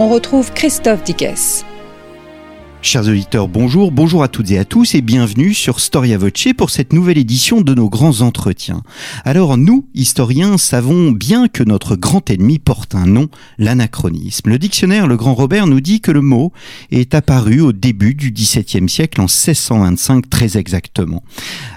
On retrouve Christophe Dickès. Chers auditeurs, bonjour, bonjour à toutes et à tous et bienvenue sur Storia Voce pour cette nouvelle édition de nos grands entretiens. Alors nous, historiens, savons bien que notre grand ennemi porte un nom, l'anachronisme. Le dictionnaire Le Grand Robert nous dit que le mot est apparu au début du XVIIe siècle en 1625 très exactement.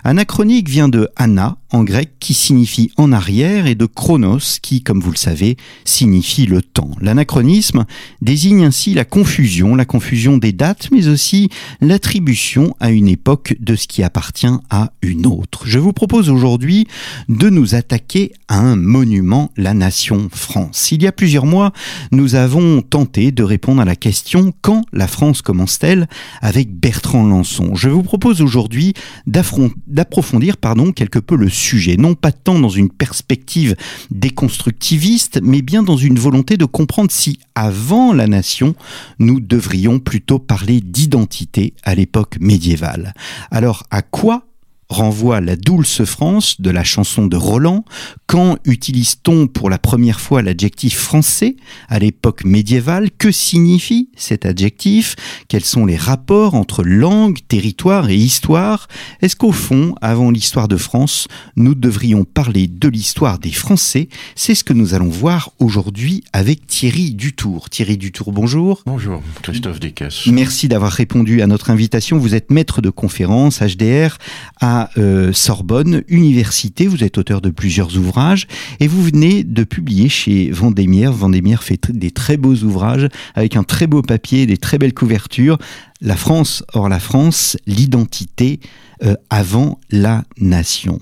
Anachronique vient de ana, en grec qui signifie en arrière et de chronos qui, comme vous le savez, signifie le temps. L'anachronisme désigne ainsi la confusion, la confusion des dates, mais aussi l'attribution à une époque de ce qui appartient à une autre. Je vous propose aujourd'hui de nous attaquer à un monument, la nation France. Il y a plusieurs mois, nous avons tenté de répondre à la question quand la France commence-t-elle avec Bertrand Lançon? Je vous propose aujourd'hui d'approfondir pardon quelque peu le sujet, non pas tant dans une perspective déconstructiviste, mais bien dans une volonté de comprendre si, avant la nation, nous devrions plutôt parler d'identité à l'époque médiévale. Alors, à quoi renvoie la douce France de la chanson de Roland. Quand utilise-t-on pour la première fois l'adjectif français à l'époque médiévale? Que signifie cet adjectif? Quels sont les rapports entre langue, territoire et histoire? Est-ce qu'au fond, avant l'histoire de France, nous devrions parler de l'histoire des Français? C'est ce que nous allons voir aujourd'hui avec Thierry Dutour. Thierry Dutour, bonjour. Bonjour, Christophe Descasses. Merci d'avoir répondu à notre invitation. Vous êtes maître de conférence HDR à euh, Sorbonne Université. Vous êtes auteur de plusieurs ouvrages et vous venez de publier chez Vendémiaire. Vendémiaire fait des très beaux ouvrages avec un très beau papier, des très belles couvertures. La France, hors la France, l'identité euh, avant la nation.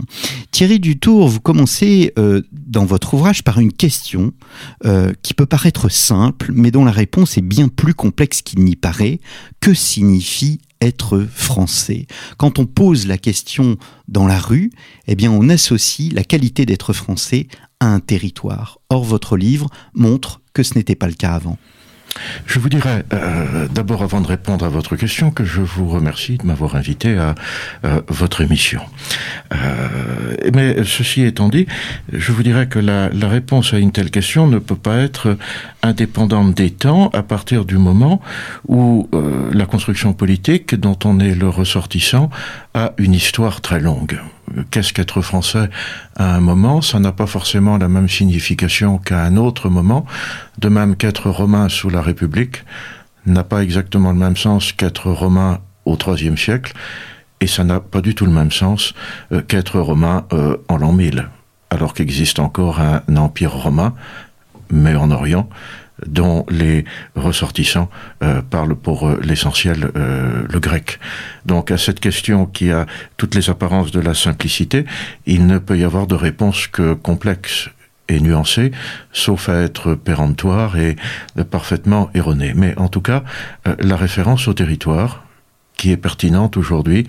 Thierry Dutour, vous commencez euh, dans votre ouvrage par une question qui peut paraître simple, mais dont la réponse est bien plus complexe qu'il n'y paraît. Que signifie être français. Quand on pose la question dans la rue, eh bien on associe la qualité d'être français à un territoire. Or votre livre montre que ce n'était pas le cas avant. Je vous dirais euh, d'abord, avant de répondre à votre question, que je vous remercie de m'avoir invité à euh, votre émission. Euh, mais ceci étant dit, je vous dirais que la, la, réponse à une telle question ne peut pas être indépendante des temps à partir du moment où la construction politique dont on est le ressortissant a une histoire très longue. Qu'est-ce qu'être français à un moment, ça n'a pas forcément la même signification qu'à un autre moment, de même qu'être romain sous la République n'a pas exactement le même sens qu'être romain au IIIe siècle, et ça n'a pas du tout le même sens euh, qu'être romain euh, en l'an 1000, alors qu'existe encore un empire romain, mais en Orient, dont les ressortissants euh, parlent pour euh, l'essentiel euh, le grec. Donc à cette question qui a toutes les apparences de la simplicité, il ne peut y avoir de réponse que complexe et nuancée, sauf à être péremptoire et parfaitement erronée. Mais en tout cas, la référence au territoire, qui est pertinente aujourd'hui,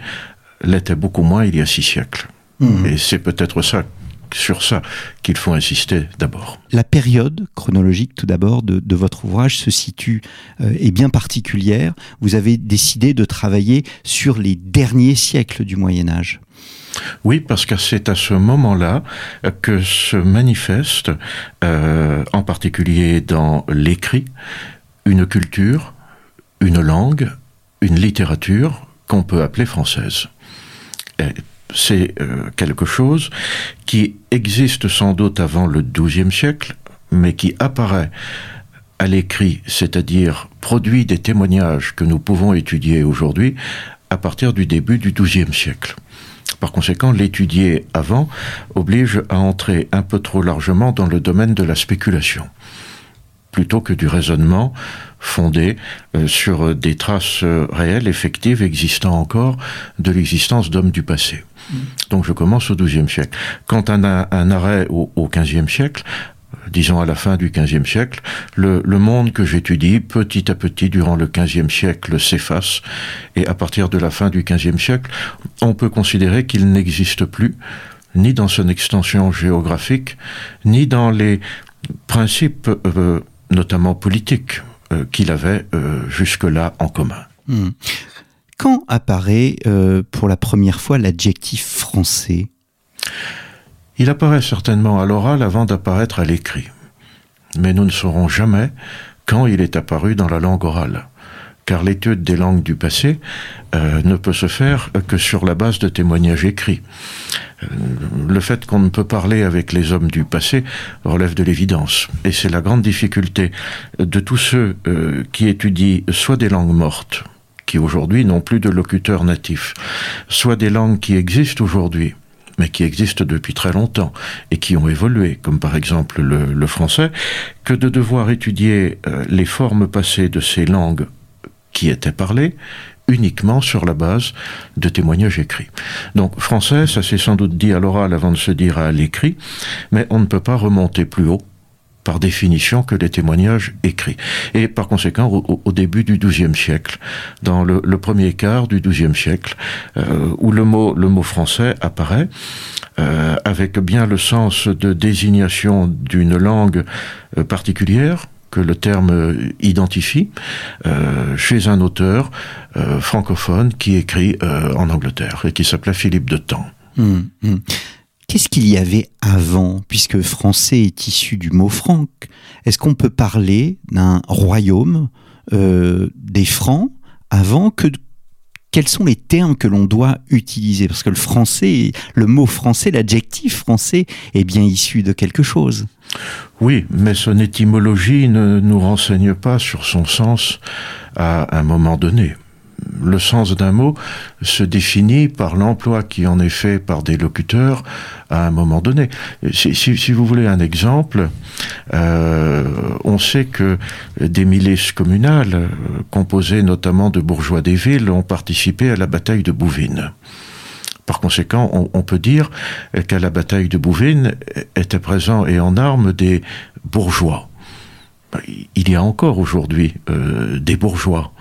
l'était beaucoup moins il y a six siècles. Mmh. Et c'est peut-être ça sur ça qu'il faut insister d'abord. La période chronologique, tout d'abord, de, votre ouvrage se situe, euh, est bien particulière. Vous avez décidé de travailler sur les derniers siècles du Moyen Âge. Oui, parce que c'est à ce moment-là que se manifeste, euh, en particulier dans l'écrit, une culture, une langue, une littérature qu'on peut appeler française c'est euh, quelque chose qui existe sans doute avant le XIIe siècle, mais qui apparaît à l'écrit, c'est-à-dire produit des témoignages que nous pouvons étudier aujourd'hui à partir du début du XIIe siècle. Par conséquent, l'étudier avant oblige à entrer un peu trop largement dans le domaine de la spéculation, plutôt que du raisonnement fondé euh, sur des traces euh, réelles, effectives, existant encore de l'existence d'hommes du passé. Donc je commence au XIIe siècle. Quand un, un arrêt au, XVe siècle, disons à la fin du XVe siècle, le, monde que j'étudie, petit à petit, durant le XVe siècle, s'efface, et à partir de la fin du XVe siècle, on peut considérer qu'il n'existe plus, ni dans son extension géographique, ni dans les principes, euh, notamment politiques, euh, qu'il avait euh, jusque-là en commun. Hmm. Quand apparaît euh, pour la première fois l'adjectif français? Il apparaît certainement à l'oral avant d'apparaître à l'écrit. Mais nous ne saurons jamais quand il est apparu dans la langue orale. Car l'étude des langues du passé euh, ne peut se faire que sur la base de témoignages écrits. Euh, le fait qu'on ne peut parler avec les hommes du passé relève de l'évidence. Et c'est la grande difficulté de tous ceux qui étudient soit des langues mortes, qui aujourd'hui n'ont plus de locuteurs natifs, soit des langues qui existent aujourd'hui, mais qui existent depuis très longtemps et qui ont évolué, comme par exemple le, français, que de devoir étudier euh, les formes passées de ces langues qui étaient parlées uniquement sur la base de témoignages écrits. Donc français, ça s'est sans doute dit à l'oral avant de se dire à l'écrit, mais on ne peut pas remonter plus haut par définition que les témoignages écrits. Et par conséquent, au, début du XIIe siècle, dans le, premier quart du XIIe siècle, euh, où le mot, le mot français apparaît, euh, avec bien le sens de désignation d'une langue euh, particulière, que le terme identifie chez un auteur francophone qui écrit en Angleterre et qui s'appelait Philippe de Temps. Mmh, mmh. Qu'est-ce qu'il y avait avant, puisque français est issu du mot franc Est-ce qu'on peut parler d'un royaume euh, des francs avant que quels sont les termes que l'on doit utiliser? Parce que le français, le mot français, l'adjectif français est bien issu de quelque chose. Oui, mais son étymologie ne nous renseigne pas sur son sens à un moment donné le sens d'un mot se définit par l'emploi qui en est fait par des locuteurs à un moment donné. Si, vous voulez un exemple, euh, on sait que des milices communales, composées notamment de bourgeois des villes, ont participé à la bataille de Bouvines. Par conséquent, on, on peut dire qu'à la bataille de Bouvines étaient présents et en armes des bourgeois. Il y a encore aujourd'hui euh, des bourgeois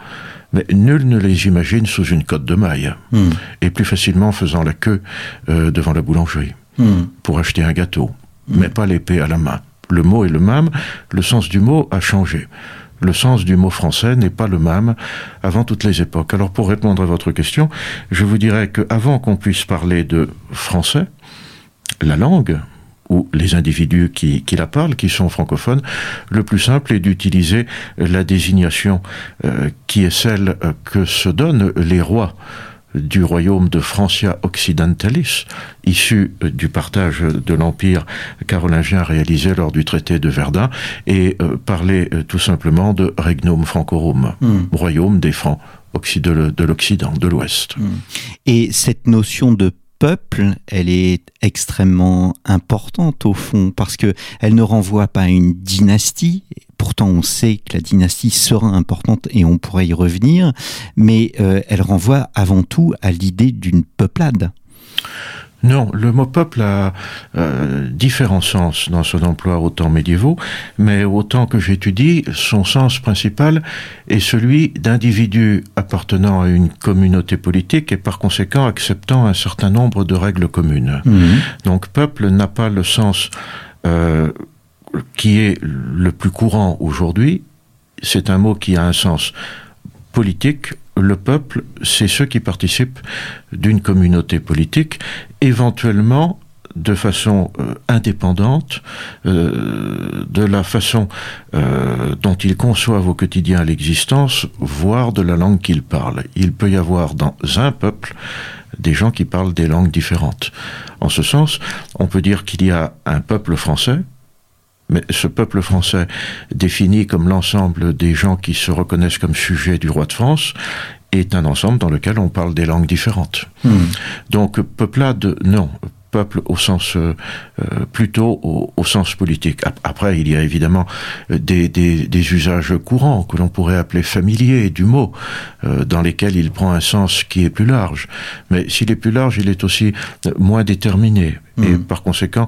mais nul ne les imagine sous une cotte de maille, mmh. et plus facilement faisant la queue euh, devant la boulangerie mmh. pour acheter un gâteau, mmh. mais pas l'épée à la main. Le mot est le même, le sens du mot a changé. Le sens du mot français n'est pas le même avant toutes les époques. Alors pour répondre à votre question, je vous dirais que avant qu'on puisse parler de français, la langue, ou les individus qui, qui, la parlent, qui sont francophones, le plus simple est d'utiliser la désignation euh, qui est celle euh, que se donnent les rois du royaume de Francia Occidentalis, issu euh, du partage de l'empire carolingien réalisé lors du traité de Verdun, et euh, parler euh, tout simplement de Regnum Francorum, mm. royaume des Francs de l'Occident, de l'Ouest. Mm. Et cette notion de peuple, elle est extrêmement importante au fond parce que elle ne renvoie pas à une dynastie. Pourtant, on sait que la dynastie sera importante et on pourrait y revenir, mais euh, elle renvoie avant tout à l'idée d'une peuplade. Non, le mot peuple a euh, différents sens dans son emploi au temps médiévaux, mais au temps que j'étudie, son sens principal est celui d'individus appartenant à une communauté politique et par conséquent acceptant un certain nombre de règles communes. Mmh. Donc peuple n'a pas le sens euh, qui est le plus courant aujourd'hui, c'est un mot qui a un sens politique le peuple, c'est ceux qui participent d'une communauté politique, éventuellement de façon euh, indépendante euh, de la façon euh, dont ils conçoivent au quotidien l'existence, voire de la langue qu'ils parlent. Il peut y avoir dans un peuple des gens qui parlent des langues différentes. En ce sens, on peut dire qu'il y a un peuple français, mais ce peuple français, défini comme l'ensemble des gens qui se reconnaissent comme sujets du roi de France, est un ensemble dans lequel on parle des langues différentes. Mmh. Donc, peuplade, non. Peuple au sens euh, euh, plutôt au, sens politique. Après, il y a évidemment euh, des, des, usages courants que l'on pourrait appeler familiers du mot, dans lesquels il prend un sens qui est plus large. Mais s'il est plus large, il est aussi moins déterminé et hmm. par conséquent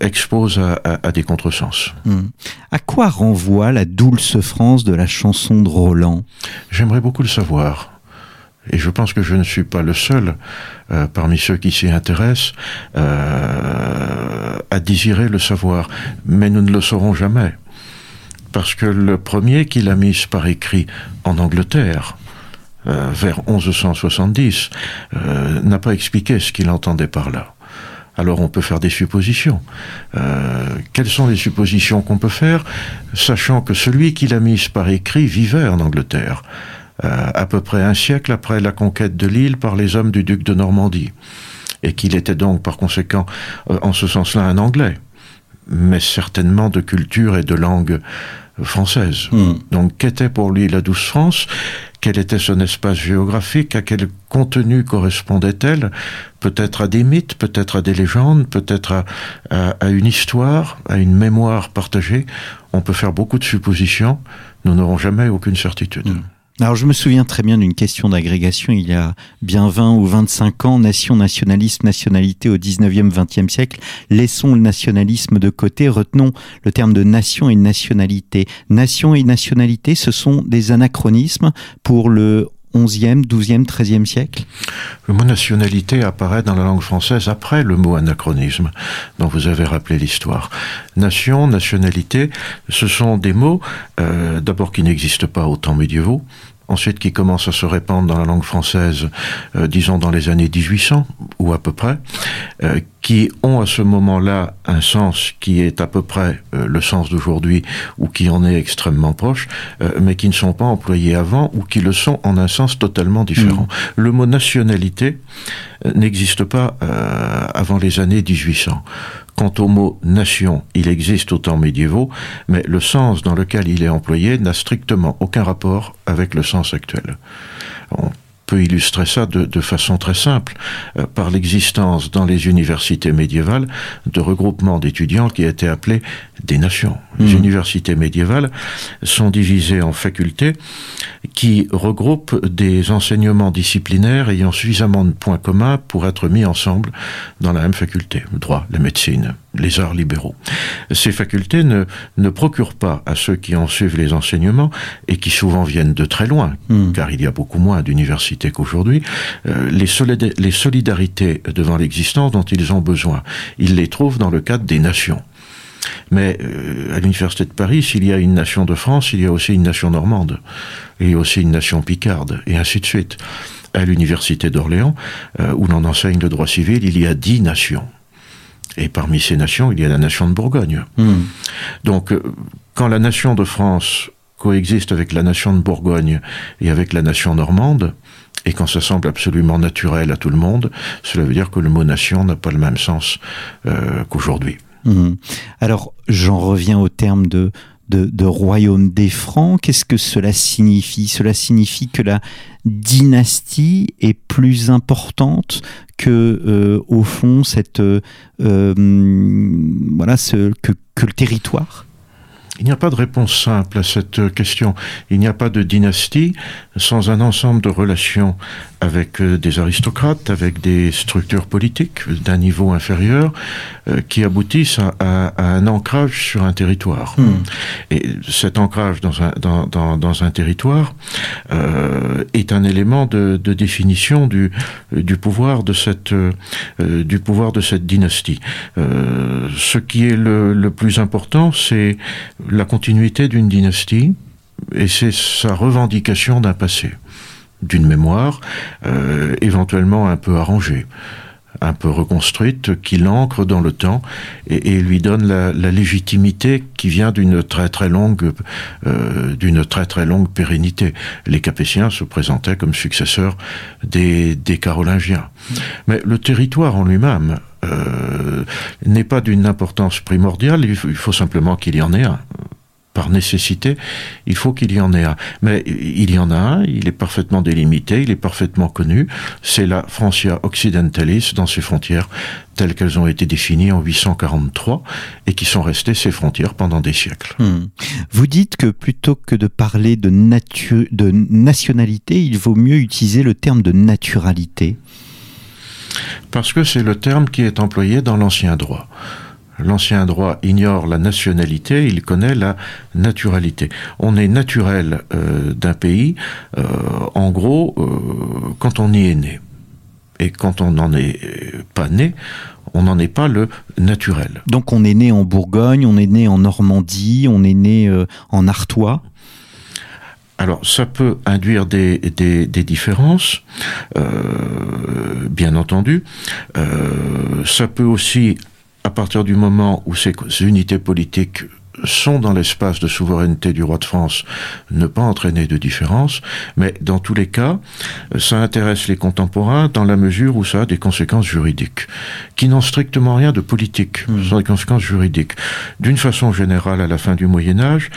expose à, des contresens. Hmm. À quoi renvoie la douce France de la chanson de Roland? J'aimerais beaucoup le savoir et je pense que je ne suis pas le seul euh, parmi ceux qui s'y intéressent euh, à désirer le savoir, mais nous ne le saurons jamais. Parce que le premier qui l'a mise par écrit en Angleterre, euh, vers 1170, n'a pas expliqué ce qu'il entendait par là. Alors on peut faire des suppositions. quelles sont les suppositions qu'on peut faire, sachant que celui qui l'a mise par écrit vivait en Angleterre? À peu près un siècle après la conquête de l'île par les hommes du duc de Normandie, et qu'il était donc par conséquent euh, en ce sens-là un Anglais, mais certainement de culture et de langue française. Hmm. Donc qu'était pour lui la douce France? Quel était son espace géographique? À quel contenu correspondait-elle? Peut-être à des mythes, peut-être à des légendes, peut-être à, une histoire, à une mémoire partagée. On peut faire beaucoup de suppositions, nous n'aurons jamais aucune certitude. Hmm. Alors je me souviens très bien d'une question d'agrégation il y a bien 20 ou 25 ans, nation, nationalisme, nationalité au 19e, 20e siècle. Laissons le nationalisme de côté, retenons le terme de nation et nationalité. Nation et nationalité, ce sont des anachronismes pour le 11e, 12e, 13e siècle? Le mot nationalité apparaît dans la langue française après le mot anachronisme, dont vous avez rappelé l'histoire. Nation, nationalité, ce sont des mots, euh, d'abord qui n'existent pas au temps médiévaux, ensuite qui commence à se répandre dans la langue française, euh, disons dans les années 1800 ou à peu près, euh, qui ont à ce moment-là un sens qui est à peu près euh, le sens d'aujourd'hui ou qui en est extrêmement proche, mais qui ne sont pas employés avant ou qui le sont en un sens totalement différent. Mmh. Le mot nationalité n'existe pas avant les années 1800. Quant au mot nation, il existe au temps médiévaux, mais le sens dans lequel il est employé n'a strictement aucun rapport avec le sens actuel peut illustrer ça de, façon très simple euh, par l'existence dans les universités médiévales de regroupements d'étudiants qui étaient appelés des nations. Les mmh. universités médiévales sont divisées en facultés qui regroupent des enseignements disciplinaires ayant suffisamment de points communs pour être mis ensemble dans la même faculté. Le droit, la médecine, les arts libéraux. Ces facultés ne, ne procurent pas à ceux qui en suivent les enseignements et qui souvent viennent de très loin, mmh. car il y a beaucoup moins d'universités qu'aujourd'hui, euh, les, les solidarités devant l'existence dont ils ont besoin. Ils les trouvent dans le cadre des nations. Mais euh, à l'Université de Paris, s'il y a une nation de France, il y a aussi une nation normande, et aussi une nation picarde, et ainsi de suite. À l'Université d'Orléans, euh, où l'on enseigne le droit civil, il y a dix nations. Et parmi ces nations, il y a la nation de Bourgogne. Hmm. Donc, quand la nation de France coexiste avec la nation de Bourgogne et avec la nation normande, et quand ça semble absolument naturel à tout le monde, cela veut dire que le mot nation n'a pas le même sens euh, qu'aujourd'hui. Mhm. Alors, j'en reviens au terme de, de, royaume des Francs. Qu'est-ce que cela signifie? Cela signifie que la dynastie est plus importante que, euh, au fond, cette, euh, voilà, ce, que, que le territoire? Il n'y a pas de réponse simple à cette question. Il n'y a pas de dynastie sans un ensemble de relations avec euh, des aristocrates, avec des structures politiques d'un niveau inférieur, euh, qui aboutissent à, un ancrage sur un territoire. Hmm. Et cet ancrage dans un, dans, dans, dans un territoire euh, est un élément de, de, définition du, du pouvoir de cette, du pouvoir de cette dynastie. ce qui est le, le plus important, c'est la continuité d'une dynastie et c'est sa revendication d'un passé d'une mémoire, euh, éventuellement un peu arrangée, un peu reconstruite, qui l'ancre dans le temps et, lui donne la, légitimité qui vient d'une très très longue euh, d'une très très longue pérennité. Les Capétiens se présentaient comme successeurs des, des Carolingiens, mais le territoire en lui-même euh, n'est pas d'une importance primordiale. Il faut simplement qu'il y en ait un par nécessité, il faut qu'il y en ait un. Mais il y en a un, il est parfaitement délimité, il est parfaitement connu, c'est la Francia Occidentalis dans ses frontières telles qu'elles ont été définies en 843 et qui sont restées ces frontières pendant des siècles. Hmm. Vous dites que plutôt que de parler de, de nationalité, il vaut mieux utiliser le terme de naturalité. Parce que c'est le terme qui est employé dans l'ancien droit. L'ancien droit ignore la nationalité, il connaît la naturalité. On est naturel euh, d'un pays, euh, en gros, euh, quand on y est né. Et quand on n'en est pas né, on n'en est pas le naturel. Donc on est né en Bourgogne, on est né en Normandie, on est né en Artois alors, ça peut induire des, des, différences, bien entendu. ça peut aussi à partir du moment où ces unités politiques sont dans l'espace de souveraineté du roi de France, ne pas entraîner de différence, mais dans tous les cas, ça intéresse les contemporains dans la mesure où ça a des conséquences juridiques, qui n'ont strictement rien de politique, mmh. sont des conséquences juridiques. D'une façon générale, à la fin du Moyen Âge,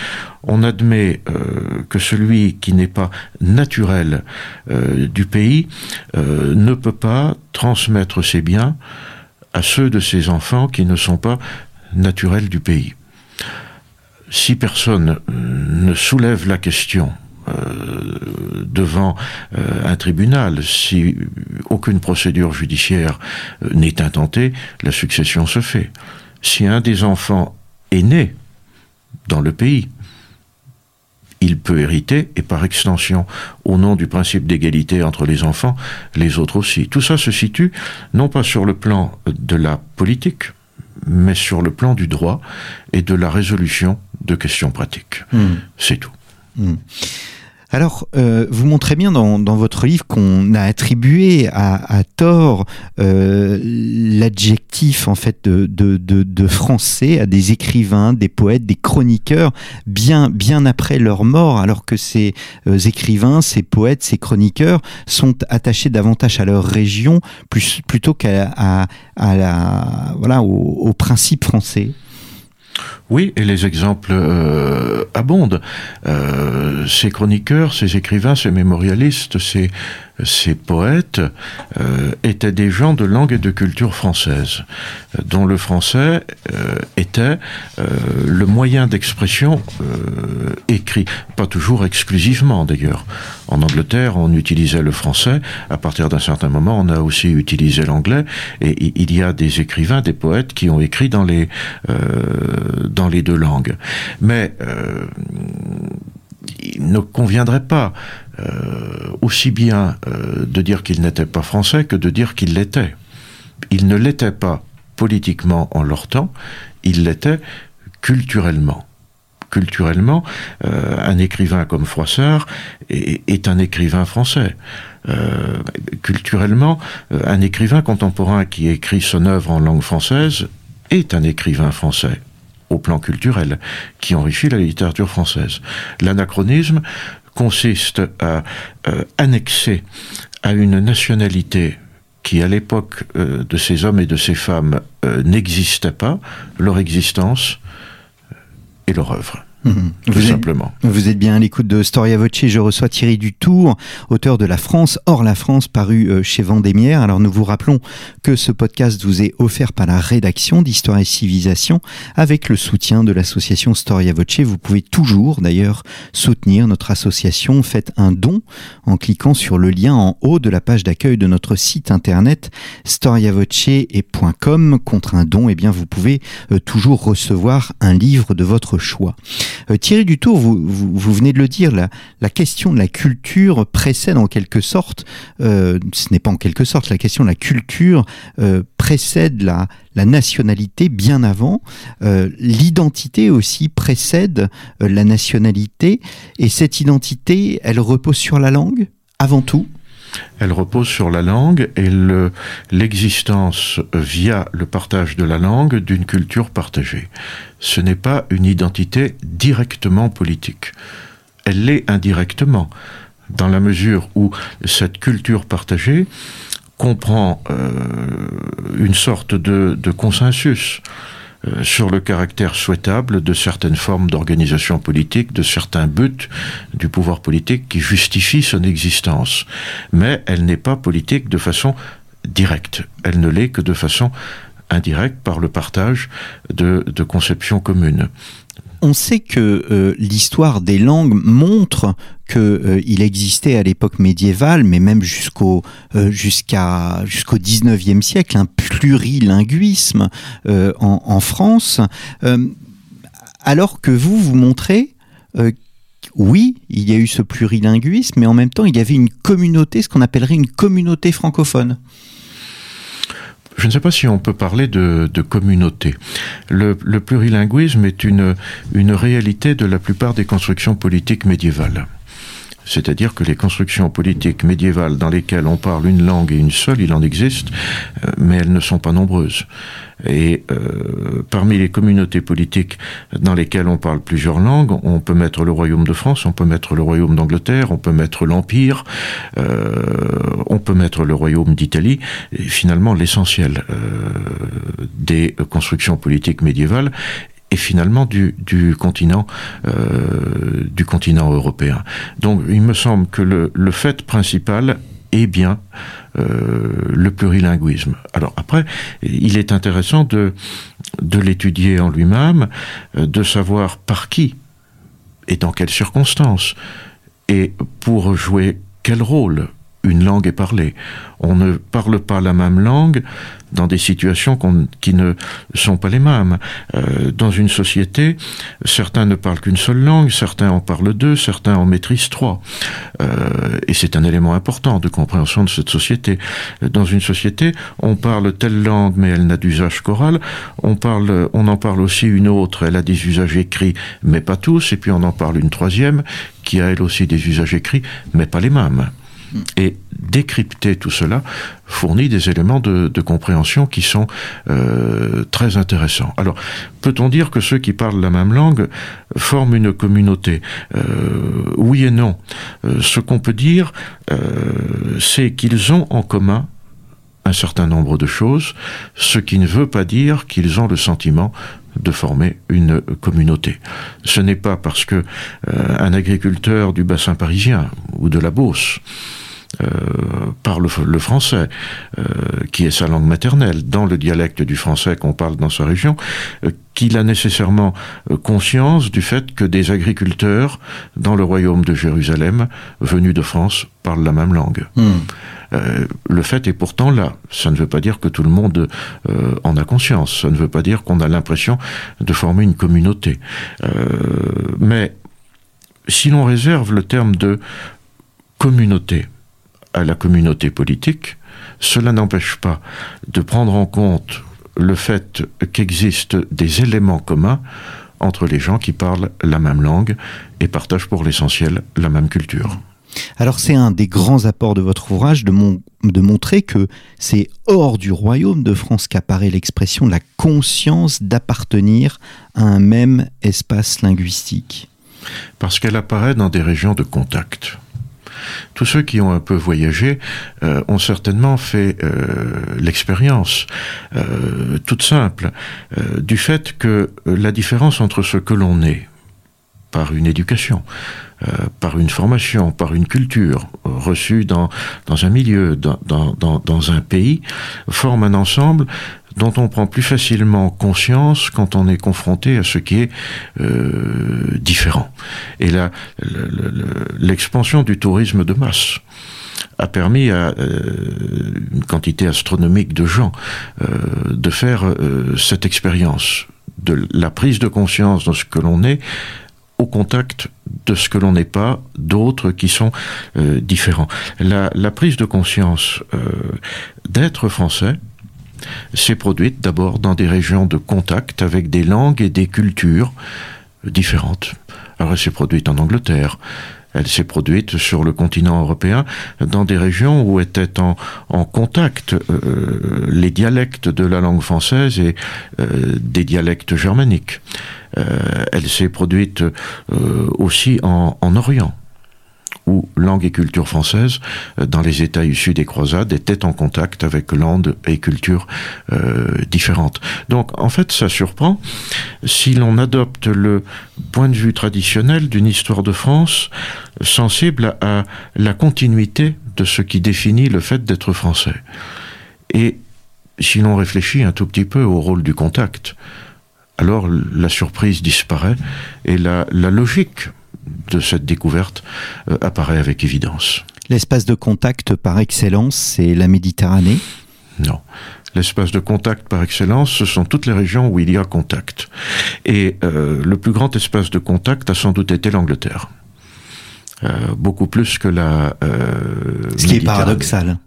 on admet euh, que celui qui n'est pas naturel euh, du pays euh, ne peut pas transmettre ses biens à ceux de ses enfants qui ne sont pas naturels du pays. Si personne euh, ne soulève la question euh, devant euh, un tribunal, si aucune procédure judiciaire n'est intentée, la succession se fait. Si un des enfants est né dans le pays, il peut hériter, et par extension, au nom du principe d'égalité entre les enfants, les autres aussi. Tout ça se situe non pas sur le plan de la politique, mais sur le plan du droit et de la résolution de questions pratiques. Hmm. C'est tout. Hmm. Alors, euh, vous montrez bien dans, votre livre qu'on a attribué à, tort euh, l'adjectif en fait de, français à des écrivains, des poètes, des chroniqueurs bien bien après leur mort, alors que ces euh, écrivains, ces poètes, ces chroniqueurs sont attachés davantage à leur région plutôt qu'à à, la voilà français. Oui, et les exemples euh, abondent. Euh, ces chroniqueurs, ces écrivains, ces mémorialistes, ces ces poètes euh, étaient des gens de langue et de culture française, dont le français euh, était euh, le moyen d'expression écrit, pas toujours exclusivement d'ailleurs. En Angleterre, on utilisait le français. À partir d'un certain moment, on a aussi utilisé l'anglais. Et il y a des écrivains, des poètes qui ont écrit dans les dans les deux langues. Mais ne conviendrait pas euh, aussi bien euh, de dire qu'il n'était pas français que de dire qu'il l'était. Il ne l'était pas politiquement en leur temps, il l'était culturellement. Culturellement, euh, un écrivain comme Froissart est, un écrivain français. culturellement, un écrivain contemporain qui écrit son œuvre en langue française est un écrivain français au plan culturel, qui enrichit la littérature française. L'anachronisme consiste à euh, annexer à une nationalité qui, à l'époque euh, de ces hommes et de ces femmes, euh, n'existait pas, leur existence et leur œuvre. Tout vous simplement. Êtes, vous êtes bien à l'écoute de Storia Voce. Je reçois Thierry Dutour, auteur de La France, hors la France, paru euh, chez Vendémiaire. Alors nous vous rappelons que ce podcast vous est offert par la rédaction d'Histoire et Civilisation avec le soutien de l'association Storia Voce. Vous pouvez toujours d'ailleurs soutenir notre association. Faites un don en cliquant sur le lien en haut de la page d'accueil de notre site internet storiavoce.com. Contre un don, eh bien vous pouvez euh, toujours recevoir un livre de votre choix. Euh, Thierry Dutour, vous, vous, venez de le dire, la, question de la culture précède en quelque sorte, euh, ce n'est pas en quelque sorte, la question de la culture euh, précède la, la nationalité bien avant, l'identité aussi précède la nationalité, et cette identité, elle repose sur la langue avant tout? Elle repose sur la langue et l'existence via le partage de la langue d'une culture partagée. Ce n'est pas une identité directement politique. Elle l'est indirectement, dans la mesure où cette culture partagée comprend euh, une sorte de, consensus euh, sur le caractère souhaitable de certaines formes d'organisation politique, de certains buts du pouvoir politique qui justifient son existence. Mais elle n'est pas politique de façon directe. Elle ne l'est que de façon indirecte par le partage de, de conceptions communes. On sait que euh, l'histoire des langues montre qu'il euh, existait à l'époque médiévale, mais même jusqu'au euh, jusqu'à jusqu'au 19e siècle, un plurilinguisme en, en, France, alors que vous vous montrez oui, il y a eu ce plurilinguisme, mais en même temps, il y avait une communauté, ce qu'on appellerait une communauté francophone je ne sais pas si on peut parler de, communauté. Le, plurilinguisme est une, une réalité de la plupart des constructions politiques médiévales. C'est-à-dire que les constructions politiques médiévales dans lesquelles on parle une langue et une seule, il en existe, euh, mais elles ne sont pas nombreuses. Et euh, parmi les communautés politiques dans lesquelles on parle plusieurs langues, on peut mettre le royaume de France, on peut mettre le royaume d'Angleterre, on peut mettre l'Empire, euh, on peut mettre le royaume d'Italie. Finalement, l'essentiel des constructions politiques médiévales et finalement du, continent euh, du continent européen. Donc il me semble que le, le fait principal est bien euh, le plurilinguisme. Alors après, il est intéressant de, de l'étudier en lui-même, euh, de savoir par qui et dans quelles circonstances et pour jouer quel rôle une langue est parlée. On ne parle pas la même langue dans des situations qui ne sont pas les mêmes. Euh, dans une société, certains ne parlent qu'une seule langue, certains en parlent deux, certains en maîtrisent trois. Euh, et c'est un élément important de compréhension de cette société. Dans une société, on parle telle langue, mais elle n'a d'usage qu'oral. On parle, on en parle aussi une autre, elle a des usages écrits, mais pas tous. Et puis on en parle une troisième, qui a elle aussi des usages écrits, mais pas les mêmes. Et décrypter tout cela fournit des éléments de, compréhension qui sont euh, très intéressants. Alors, peut-on dire que ceux qui parlent la même langue forment une communauté? Euh, Oui et non. Euh, ce qu'on peut dire, c'est qu'ils ont en commun un certain nombre de choses, ce qui ne veut pas dire qu'ils ont le sentiment de former une communauté. Ce n'est pas parce que un agriculteur du bassin parisien ou de la Beauce euh, parle le français, euh, qui est sa langue maternelle, dans le dialecte du français qu'on parle dans sa région, euh, qu'il a nécessairement conscience du fait que des agriculteurs dans le royaume de Jérusalem, venus de France, parlent la même langue. Hmm. le fait est pourtant là. Ça ne veut pas dire que tout le monde en a conscience. Ça ne veut pas dire qu'on a l'impression de former une communauté. mais si l'on réserve le terme de communauté à la communauté politique, cela n'empêche pas de prendre en compte le fait qu'existent des éléments communs entre les gens qui parlent la même langue et partagent pour l'essentiel la même culture. Alors c'est un des grands apports de votre ouvrage de, de montrer que c'est hors du royaume de France qu'apparaît l'expression la conscience d'appartenir à un même espace linguistique. Parce qu'elle apparaît dans des régions de contact. Tous ceux qui ont un peu voyagé euh, ont certainement fait euh, l'expérience euh, toute simple du fait que la différence entre ce que l'on est par une éducation, par une formation, par une culture reçue dans, un milieu, dans, dans, dans un pays, forme un ensemble dont on prend plus facilement conscience quand on est confronté à ce qui est euh, différent. Et là, l'expansion du tourisme de masse a permis à euh, une quantité astronomique de gens euh, de faire cette expérience de la prise de conscience de ce que l'on est au contact de ce que l'on n'est pas, d'autres qui sont différents. La, la, prise de conscience d'être français, s'est produite d'abord dans des régions de contact avec des langues et des cultures différentes. Alors elle s'est produite en Angleterre, elle s'est produite sur le continent européen dans des régions où étaient en, contact euh, les dialectes de la langue française et euh, des dialectes germaniques. Euh, elle s'est produite aussi en Orient où langue et culture française, euh, dans les États issus des croisades, étaient en contact avec langues et cultures euh, différentes. Donc, en fait, ça surprend si l'on adopte le point de vue traditionnel d'une histoire de France sensible à la continuité de ce qui définit le fait d'être français. Et si l'on réfléchit un tout petit peu au rôle du contact, alors la surprise disparaît et la logique de cette découverte euh, apparaît avec évidence. L'espace de contact par excellence, c'est la Méditerranée Non. L'espace de contact par excellence, ce sont toutes les régions où il y a contact. Et euh, le plus grand espace de contact a sans doute été l'Angleterre. Euh, beaucoup plus que la... Euh, Ce qui est paradoxal.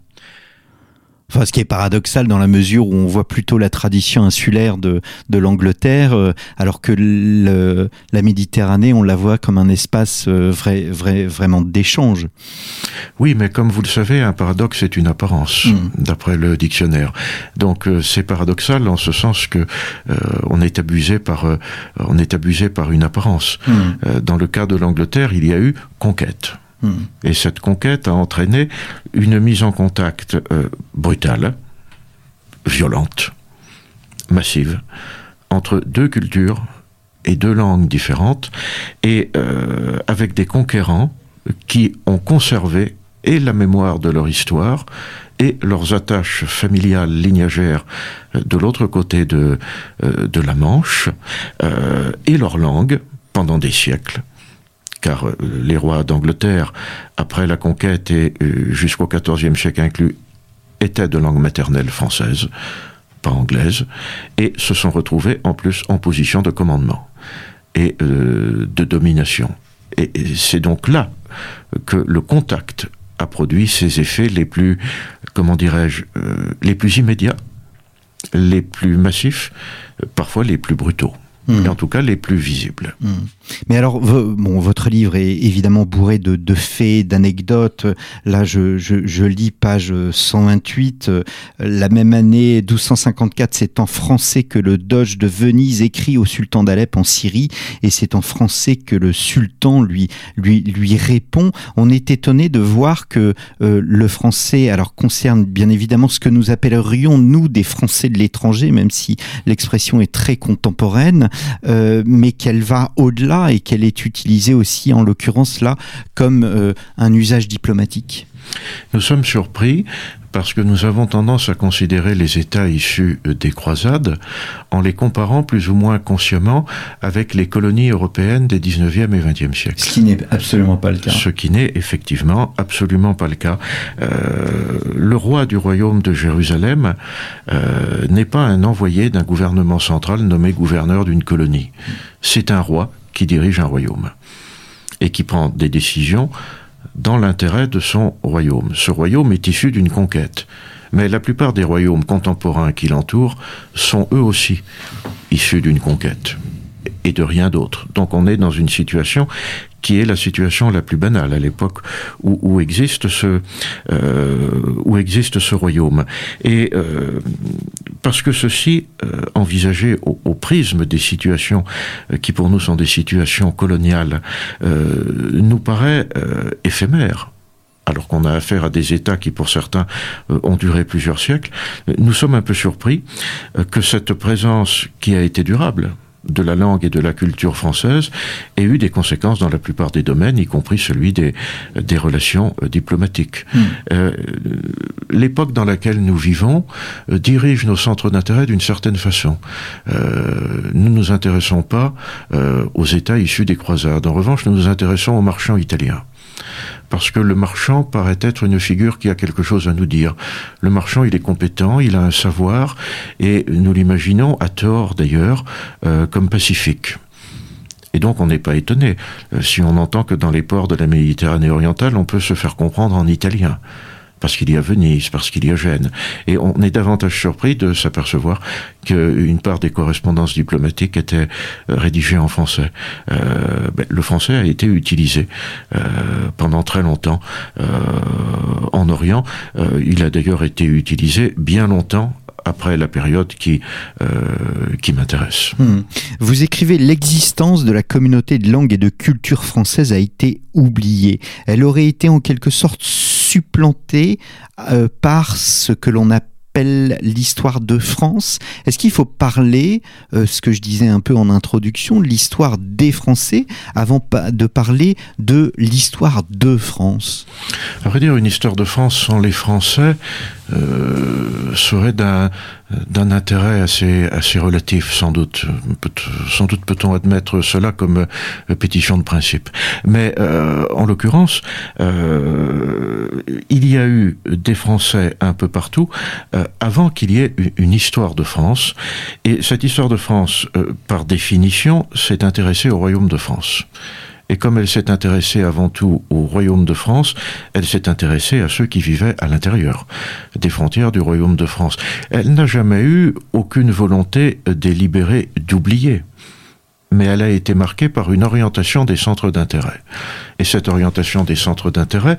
Enfin, ce qui est paradoxal dans la mesure où on voit plutôt la tradition insulaire de, de l'Angleterre, euh, alors que le, la Méditerranée, on la voit comme un espace euh, vrai, vrai, vraiment d'échange. Oui, mais comme vous le savez, un paradoxe est une apparence, mm. d'après le dictionnaire. Donc euh, c'est paradoxal en ce sens que on est abusé par on est abusé par une apparence. Mm. dans le cas de l'Angleterre, il y a eu conquête. Hmm. Et cette conquête a entraîné une mise en contact euh, brutale, violente, massive, entre deux cultures et deux langues différentes, et euh, avec des conquérants qui ont conservé et la mémoire de leur histoire et leurs attaches familiales lignagères de l'autre côté de, euh, la Manche, euh, et leur langue pendant des siècles car euh, les rois d'Angleterre, après la conquête et euh, jusqu'au XIVe siècle inclus, étaient de langue maternelle française, pas anglaise, et se sont retrouvés en plus en position de commandement et euh, de domination. Et, c'est donc là que le contact a produit ses effets les plus, comment dirais-je, les plus immédiats, les plus massifs, parfois les plus brutaux. Hmm. en tout cas les plus visibles. Hmm. Mais alors, bon, votre livre est évidemment bourré de, de faits, d'anecdotes. Là, je, je, je, lis page 128. La même année, 1254, c'est en français que le Doge de Venise écrit au sultan d'Alep en Syrie, et c'est en français que le sultan lui, lui, lui répond. On est étonné de voir que euh, le français, alors concerne bien évidemment ce que nous appellerions nous des Français de l'étranger, même si l'expression est très contemporaine, euh, mais qu'elle va au-delà et qu'elle est utilisée aussi, en l'occurrence là, comme euh, un usage diplomatique. Nous sommes surpris parce que nous avons tendance à considérer les États issus euh, des croisades en les comparant plus ou moins consciemment avec les colonies européennes des 19e et 20e siècles. Ce qui n'est absolument pas le cas. Ce qui n'est effectivement absolument pas le cas. Euh, le roi du royaume de Jérusalem euh, n'est pas un envoyé d'un gouvernement central nommé gouverneur d'une colonie. C'est un roi qui dirige un royaume et qui prend des décisions dans l'intérêt de son royaume. Ce royaume est issu d'une conquête. Mais la plupart des royaumes contemporains qui l'entourent sont eux aussi issus d'une conquête et de rien d'autre. Donc on est dans une situation qui est la situation la plus banale à l'époque où, où, existe ce euh, existe ce royaume. Et euh, parce que ceci, euh, envisagé au, prisme des situations qui pour nous sont des situations coloniales, nous paraît éphémère alors qu'on a affaire à des États qui, pour certains, ont duré plusieurs siècles, nous sommes un peu surpris que cette présence qui a été durable, de la langue et de la culture française ait eu des conséquences dans la plupart des domaines, y compris celui des, des relations euh, diplomatiques. Mm. Euh, L'époque dans laquelle nous vivons euh, dirige nos centres d'intérêt d'une certaine façon. Euh, nous ne nous intéressons pas euh, aux États issus des croisades. En revanche, nous nous intéressons aux marchands italiens parce que le marchand paraît être une figure qui a quelque chose à nous dire. Le marchand, il est compétent, il a un savoir, et nous l'imaginons, à tort d'ailleurs, euh, comme pacifique. Et donc on n'est pas étonné euh, si on entend que dans les ports de la Méditerranée orientale, on peut se faire comprendre en italien parce qu'il y a Venise, parce qu'il y a Gênes. Et on est davantage surpris de s'apercevoir qu'une part des correspondances diplomatiques étaient euh, rédigées en français. Euh, ben, le français a été utilisé euh, pendant très longtemps en Orient. Il a d'ailleurs été utilisé bien longtemps après la période qui, euh, qui m'intéresse. Hmm. Vous écrivez l'existence de la communauté de langue et de culture française a été oubliée. Elle aurait été en quelque sorte supplantée euh, par ce que l'on appelle l'histoire de France. Est-ce qu'il faut parler, euh, ce que je disais un peu en introduction, l'histoire des Français avant de parler de l'histoire de France? À vrai dire, une histoire de France sans les Français euh, serait d'un d'un intérêt assez, assez relatif, sans doute. sans doute peut-on admettre cela comme euh, pétition de principe. Mais euh, en l'occurrence, euh, il y a eu des Français un peu partout avant qu'il y ait une histoire de France. Et cette histoire de France, par définition, s'est intéressée au royaume de France. Et comme elle s'est intéressée avant tout au royaume de France, elle s'est intéressée à ceux qui vivaient à l'intérieur des frontières du royaume de France. Elle n'a jamais eu aucune volonté délibérée d'oublier mais elle a été marquée par une orientation des centres d'intérêt. Et cette orientation des centres d'intérêt,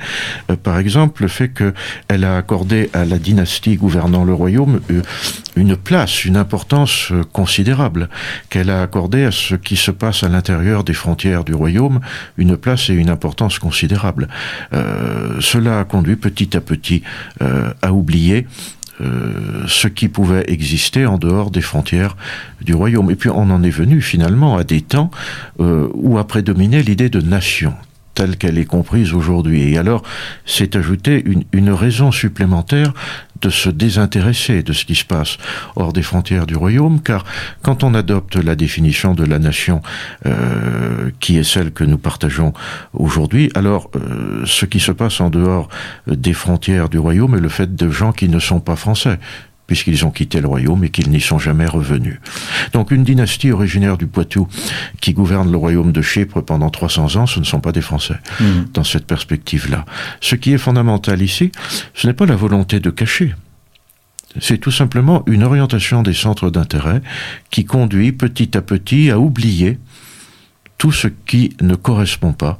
euh, par exemple, fait qu'elle a accordé à la dynastie gouvernant le royaume euh, une place, une importance euh, considérable, qu'elle a accordé à ce qui se passe à l'intérieur des frontières du royaume, une place et une importance considérable. cela a conduit petit à petit à oublier euh, ce qui pouvait exister en dehors des frontières du royaume. Et puis on en est venu finalement à des temps euh, où a prédominé l'idée de nation telle qu'elle est comprise aujourd'hui. Et alors, c'est ajouté une, une, raison supplémentaire de se désintéresser de ce qui se passe hors des frontières du royaume, car quand on adopte la définition de la nation euh, qui est celle que nous partageons aujourd'hui, alors euh, ce qui se passe en dehors des frontières du royaume est le fait de gens qui ne sont pas français puisqu'ils ont quitté le royaume et qu'ils n'y sont jamais revenus. Donc une dynastie originaire du Poitou qui gouverne le royaume de Chypre pendant 300 ans, ce ne sont pas des Français mmh. dans cette perspective-là. Ce qui est fondamental ici, ce n'est pas la volonté de cacher. C'est tout simplement une orientation des centres d'intérêt qui conduit petit à petit à oublier tout ce qui ne correspond pas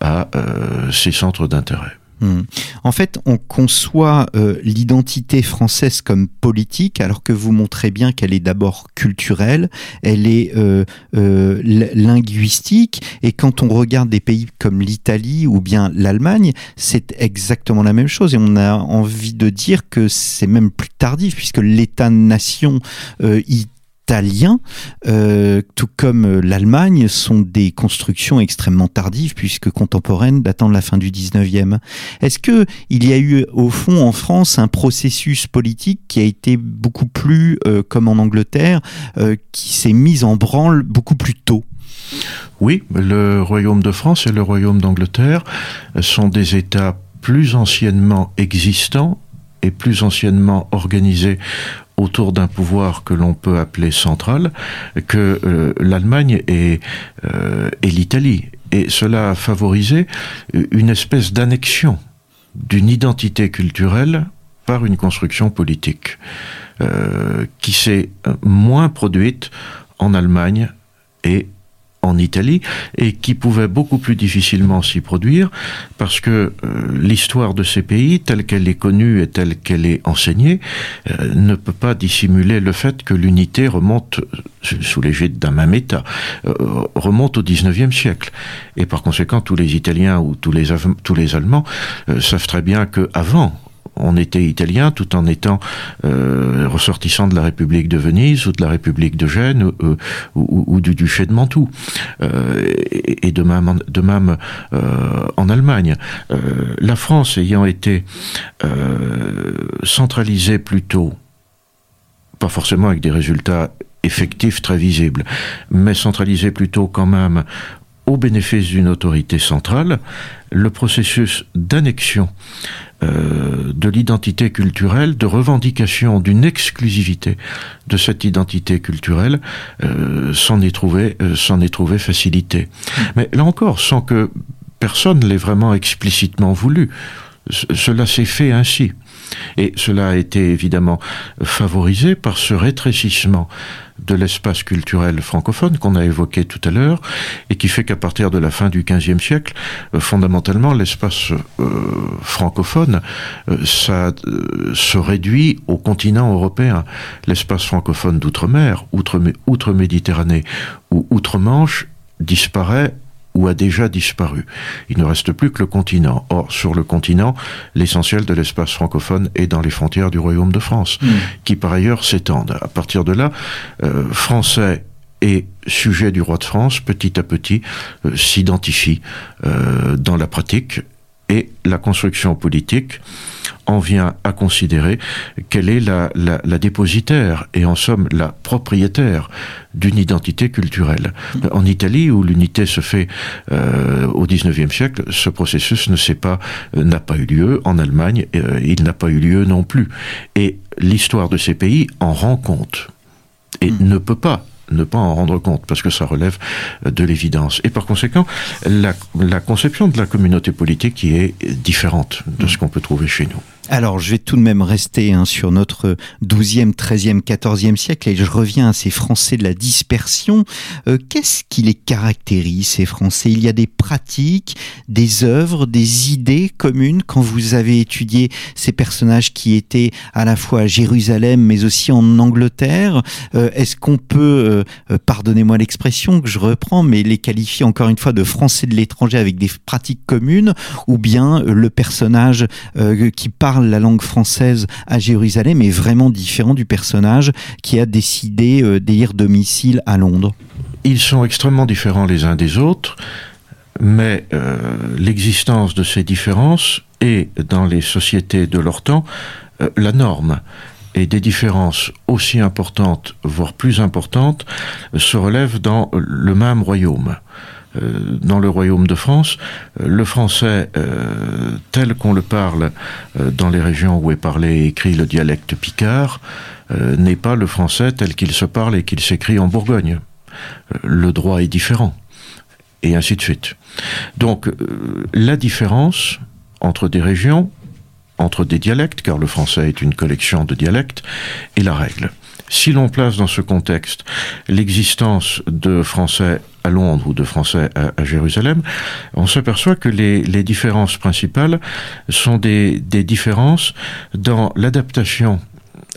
à euh, ces centres d'intérêt. Hmm. En fait, on conçoit euh, l'identité française comme politique, alors que vous montrez bien qu'elle est d'abord culturelle, elle est euh, euh, linguistique, et quand on regarde des pays comme l'Italie ou bien l'Allemagne, c'est exactement la même chose, et on a envie de dire que c'est même plus tardif, puisque l'État-nation italiens, euh, tout comme euh, l'Allemagne, sont des constructions extrêmement tardives puisque contemporaines datant de la fin du 19e. Est-ce que il y a eu au fond en France un processus politique qui a été beaucoup plus, euh, comme en Angleterre, qui s'est mis en branle beaucoup plus tôt? Oui, le Royaume de France et le Royaume d'Angleterre sont des États plus anciennement existants plus anciennement organisés autour d'un pouvoir que l'on peut appeler central que euh, l'Allemagne et, euh, et l'Italie. Et cela a favorisé une espèce d'annexion d'une identité culturelle par une construction politique euh, qui s'est moins produite en Allemagne et en Italie et qui pouvait beaucoup plus difficilement s'y produire parce que euh, l'histoire de ces pays, telle qu'elle est connue et telle qu'elle est enseignée, euh, ne peut pas dissimuler le fait que l'unité remonte euh, sous l'égide d'un même État, remonte au 19e siècle. Et par conséquent, tous les Italiens ou tous les, tous les Allemands savent très bien que avant on était italien tout en étant euh, ressortissant de la République de Venise ou de la République de Gênes euh, ou, du duché de Mantoue euh, et, de même, de même en Allemagne. la France ayant été centralisée plutôt, pas forcément avec des résultats effectifs très visibles, mais centralisée plutôt quand même au bénéfice d'une autorité centrale, le processus d'annexion euh, de l'identité culturelle, de revendication d'une exclusivité de cette identité culturelle, euh, s'en est trouvé, euh, s'en est trouvé facilité. Mais là encore, sans que personne l'ait vraiment explicitement voulu. cela s'est fait ainsi. Et cela a été évidemment favorisé par ce rétrécissement de l'espace culturel francophone qu'on a évoqué tout à l'heure et qui fait qu'à partir de la fin du XVe siècle, euh, fondamentalement, l'espace euh, francophone, euh, se réduit au continent européen. L'espace francophone d'outre-mer, outre-Méditerranée ou outre-Manche disparaît ou a déjà disparu. Il ne reste plus que le continent. Or, sur le continent, l'essentiel de l'espace francophone est dans les frontières du Royaume de France, hmm. qui par ailleurs s'étendent. À partir de là, euh, français et sujet du roi de France, petit à petit, euh, s'identifient euh, dans la pratique et la construction politique en vient à considérer qu'elle est la, dépositaire et en somme la propriétaire d'une identité culturelle. En Italie, où l'unité se fait euh, au XIXe siècle, ce processus ne s'est pas, euh, n'a pas eu lieu. En Allemagne, euh, il n'a pas eu lieu non plus. Et l'histoire de ces pays en rend compte et hmm. ne peut pas ne pas en rendre compte, parce que ça relève de l'évidence. Et par conséquent, la, la, conception de la communauté politique qui est différente de ce qu'on peut trouver chez nous. Alors, je vais tout de même rester hein, sur notre 12e, 13e, 14e siècle et je reviens à ces Français de la dispersion. Euh, qu'est-ce qui les caractérise, ces Français? Il y a des pratiques, des œuvres, des idées communes quand vous avez étudié ces personnages qui étaient à la fois à Jérusalem mais aussi en Angleterre. Euh, est-ce qu'on peut, euh, pardonnez-moi l'expression que je reprends, mais les qualifier encore une fois de Français de l'étranger avec des pratiques communes ou bien le personnage qui parle la langue française à Jérusalem est vraiment différent du personnage qui a décidé euh, d'élire domicile à Londres Ils sont extrêmement différents les uns des autres, mais euh, l'existence de ces différences est, dans les sociétés de leur temps, euh, la norme et des différences aussi importantes, voire plus importantes, se relèvent dans le même royaume. Euh, dans le royaume de France, euh, le français euh, tel qu'on le parle dans les régions où est parlé et écrit le dialecte picard n'est pas le français tel qu'il se parle et qu'il s'écrit en Bourgogne. Le droit est différent et ainsi de suite. Donc la différence entre des régions, entre des dialectes, car le français est une collection de dialectes, est la règle. Si l'on place dans ce contexte l'existence de Français à Londres ou de Français à, Jérusalem, on s'aperçoit que les, différences principales sont des, des différences dans l'adaptation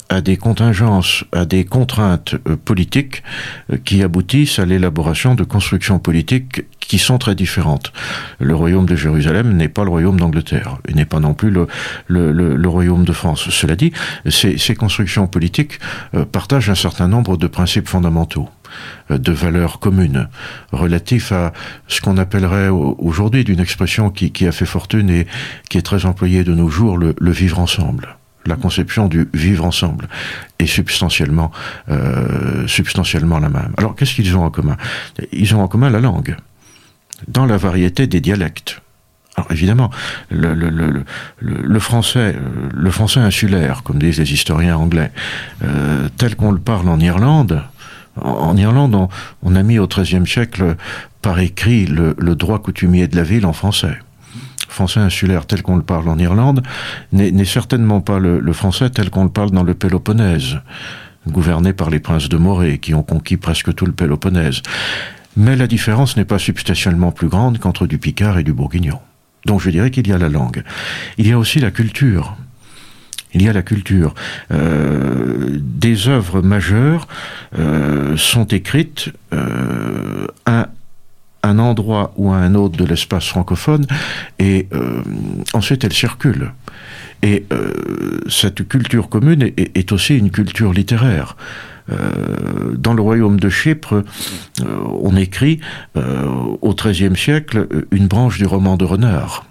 à des contingences, à des contraintes euh, politiques euh, qui aboutissent à l'élaboration de constructions politiques qui sont très différentes. Le royaume de Jérusalem n'est pas le royaume d'Angleterre, et n'est pas non plus le, royaume de France. Cela dit, ces, constructions politiques euh, partagent un certain nombre de principes fondamentaux de valeurs communes relatifs à ce qu'on appellerait aujourd'hui d'une expression qui, a fait fortune et qui est très employée de nos jours, le vivre ensemble la conception du vivre ensemble est substantiellement, euh, substantiellement la même. Alors qu'est-ce qu'ils ont en commun? Ils ont en commun la langue, dans la variété des dialectes. Alors évidemment, le, le français insulaire, comme disent les historiens anglais, euh, tel qu'on le parle en Irlande, en, Irlande, on, on, a mis au XIIIe siècle par écrit le, droit coutumier de la ville en français français insulaire tel qu'on le parle en Irlande n'est certainement pas le, français tel qu'on le parle dans le Péloponnèse, gouverné par les princes de Morée qui ont conquis presque tout le Péloponnèse. Mais la différence n'est pas substantiellement plus grande qu'entre du Picard et du Bourguignon. Donc je dirais qu'il y a la langue. Il y a aussi la culture. Il y a la culture. Euh, des œuvres majeures euh, sont écrites euh, à un endroit ou à un autre de l'espace francophone, et euh, ensuite elle circule. Et euh, cette culture commune est, aussi une culture littéraire. Euh, dans le royaume de Chypre, on écrit au XIIIe siècle une branche du roman de Renard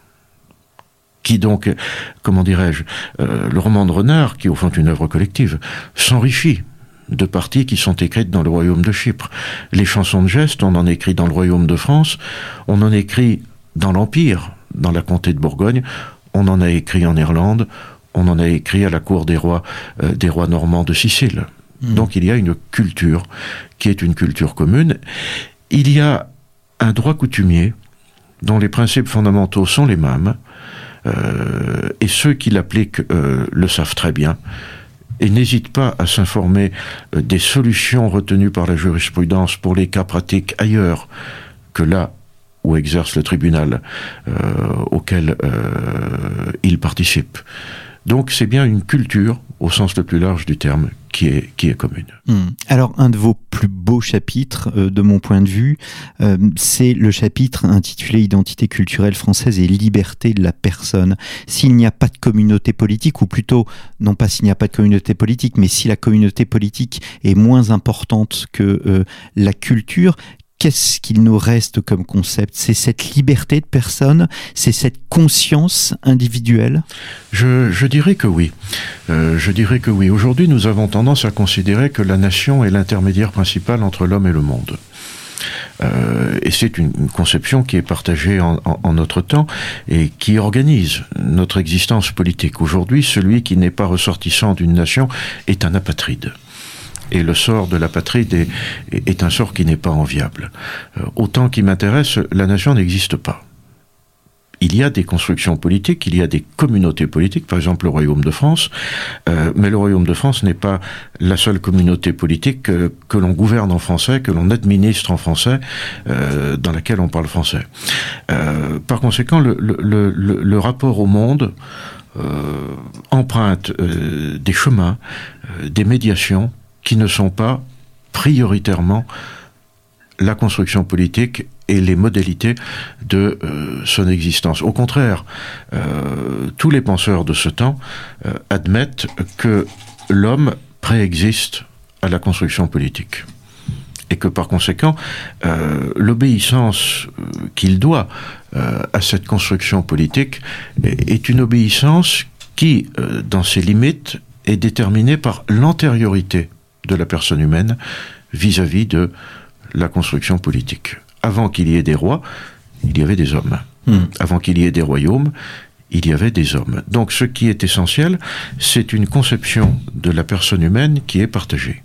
qui donc, comment dirais-je, le roman de Renard, qui est au fond une œuvre collective, s'enrichit de parties qui sont écrites dans le royaume de Chypre. Les chansons de geste, on en écrit dans le royaume de France, on en écrit dans l'Empire, dans la comté de Bourgogne, on en a écrit en Irlande, on en a écrit à la cour des rois, euh, des rois normands de Sicile. Hmm. Donc il y a une culture qui est une culture commune. Il y a un droit coutumier dont les principes fondamentaux sont les mêmes, et ceux qui l'appliquent le savent très bien et n'hésitent pas à s'informer des solutions retenues par la jurisprudence pour les cas pratiques ailleurs que là où exerce le tribunal auquel il participe. Donc c'est bien une culture, au sens le plus large du terme, qui est, qui est commune. Hmm. Alors un de vos plus beaux chapitres, euh, de mon point de vue, euh, c'est le chapitre intitulé Identité culturelle française et liberté de la personne. S'il n'y a pas de communauté politique, ou plutôt, non pas s'il n'y a pas de communauté politique, mais si la communauté politique est moins importante que euh, la culture, qu'est-ce qu'il nous reste comme concept? C'est cette liberté de personne? C'est cette conscience individuelle? Je, dirais que oui. Euh, je dirais que oui. Aujourd'hui, nous avons tendance à considérer que la nation est l'intermédiaire principal entre l'homme et le monde. Euh, et c'est une, conception qui est partagée en, en, notre temps et qui organise notre existence politique. Aujourd'hui, celui qui n'est pas ressortissant d'une nation est un apatride. Et le sort de la patrie est, est un sort qui n'est pas enviable. Euh, autant qui m'intéresse, la nation n'existe pas. Il y a des constructions politiques, il y a des communautés politiques, par exemple le Royaume de France, euh, mais le Royaume de France n'est pas la seule communauté politique que, l'on gouverne en français, que l'on administre en français, euh, dans laquelle on parle français. Par conséquent, le, le, rapport au monde emprunte des chemins, des médiations, qui ne sont pas prioritairement la construction politique et les modalités de euh, son existence. Au contraire, euh, tous les penseurs de ce temps euh, admettent que l'homme préexiste à la construction politique et que par conséquent, l'obéissance qu'il doit à cette construction politique est une obéissance qui, dans ses limites, est déterminée par l'antériorité de la personne humaine vis-à-vis de la construction politique. Avant qu'il y ait des rois, il y avait des hommes. Hmm. Avant qu'il y ait des royaumes, il y avait des hommes. Donc ce qui est essentiel, c'est une conception de la personne humaine qui est partagée.